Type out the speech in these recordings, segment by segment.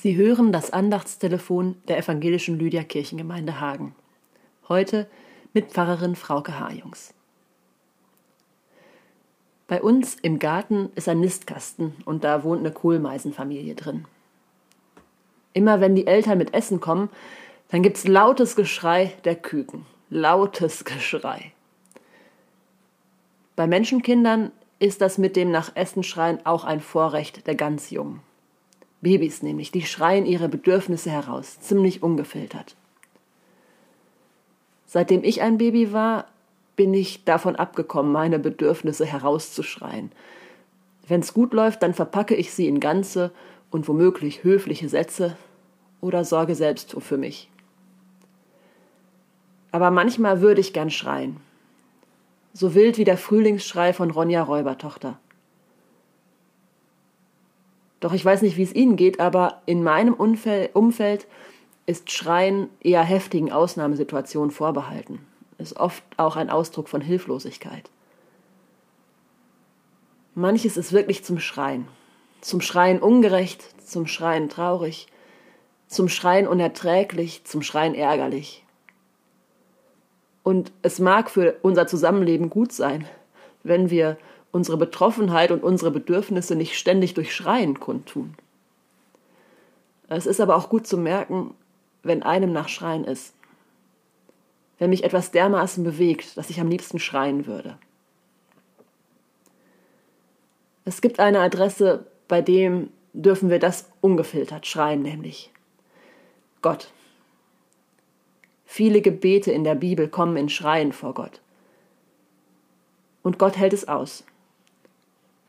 Sie hören das Andachtstelefon der evangelischen Lydia Kirchengemeinde Hagen. Heute mit Pfarrerin Frauke Harjungs. Bei uns im Garten ist ein Nistkasten und da wohnt eine Kohlmeisenfamilie drin. Immer wenn die Eltern mit Essen kommen, dann gibt's lautes Geschrei der Küken. Lautes Geschrei. Bei Menschenkindern ist das mit dem nach Essen schreien auch ein Vorrecht der ganz Jungen. Babys nämlich, die schreien ihre Bedürfnisse heraus, ziemlich ungefiltert. Seitdem ich ein Baby war, bin ich davon abgekommen, meine Bedürfnisse herauszuschreien. Wenn's gut läuft, dann verpacke ich sie in ganze und womöglich höfliche Sätze oder sorge selbst für mich. Aber manchmal würde ich gern schreien. So wild wie der Frühlingsschrei von Ronja Räubertochter. Doch ich weiß nicht, wie es Ihnen geht, aber in meinem Umfeld ist Schreien eher heftigen Ausnahmesituationen vorbehalten. Ist oft auch ein Ausdruck von Hilflosigkeit. Manches ist wirklich zum Schreien. Zum Schreien ungerecht, zum Schreien traurig, zum Schreien unerträglich, zum Schreien ärgerlich. Und es mag für unser Zusammenleben gut sein, wenn wir unsere Betroffenheit und unsere Bedürfnisse nicht ständig durch Schreien kundtun. Es ist aber auch gut zu merken, wenn einem nach Schreien ist. Wenn mich etwas dermaßen bewegt, dass ich am liebsten schreien würde. Es gibt eine Adresse, bei dem dürfen wir das ungefiltert schreien, nämlich Gott. Viele Gebete in der Bibel kommen in Schreien vor Gott. Und Gott hält es aus.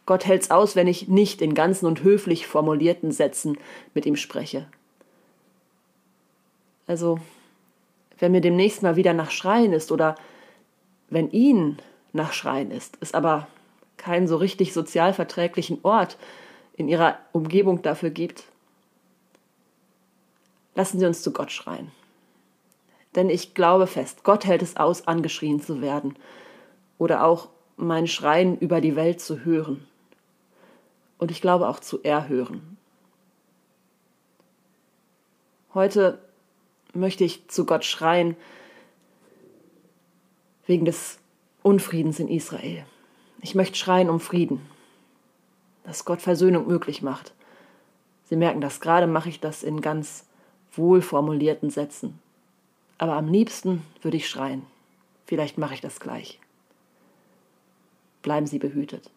Gott hält's aus, wenn ich nicht in ganzen und höflich formulierten Sätzen mit ihm spreche. Also, wenn mir demnächst mal wieder nach Schreien ist oder wenn ihn nach Schreien ist, es aber keinen so richtig sozialverträglichen Ort in ihrer Umgebung dafür gibt, lassen Sie uns zu Gott schreien. Denn ich glaube fest, Gott hält es aus, angeschrien zu werden oder auch mein Schreien über die Welt zu hören und ich glaube auch zu erhören. Heute möchte ich zu Gott schreien wegen des Unfriedens in Israel. Ich möchte schreien um Frieden, dass Gott Versöhnung möglich macht. Sie merken das, gerade mache ich das in ganz wohlformulierten Sätzen. Aber am liebsten würde ich schreien. Vielleicht mache ich das gleich. Bleiben Sie behütet.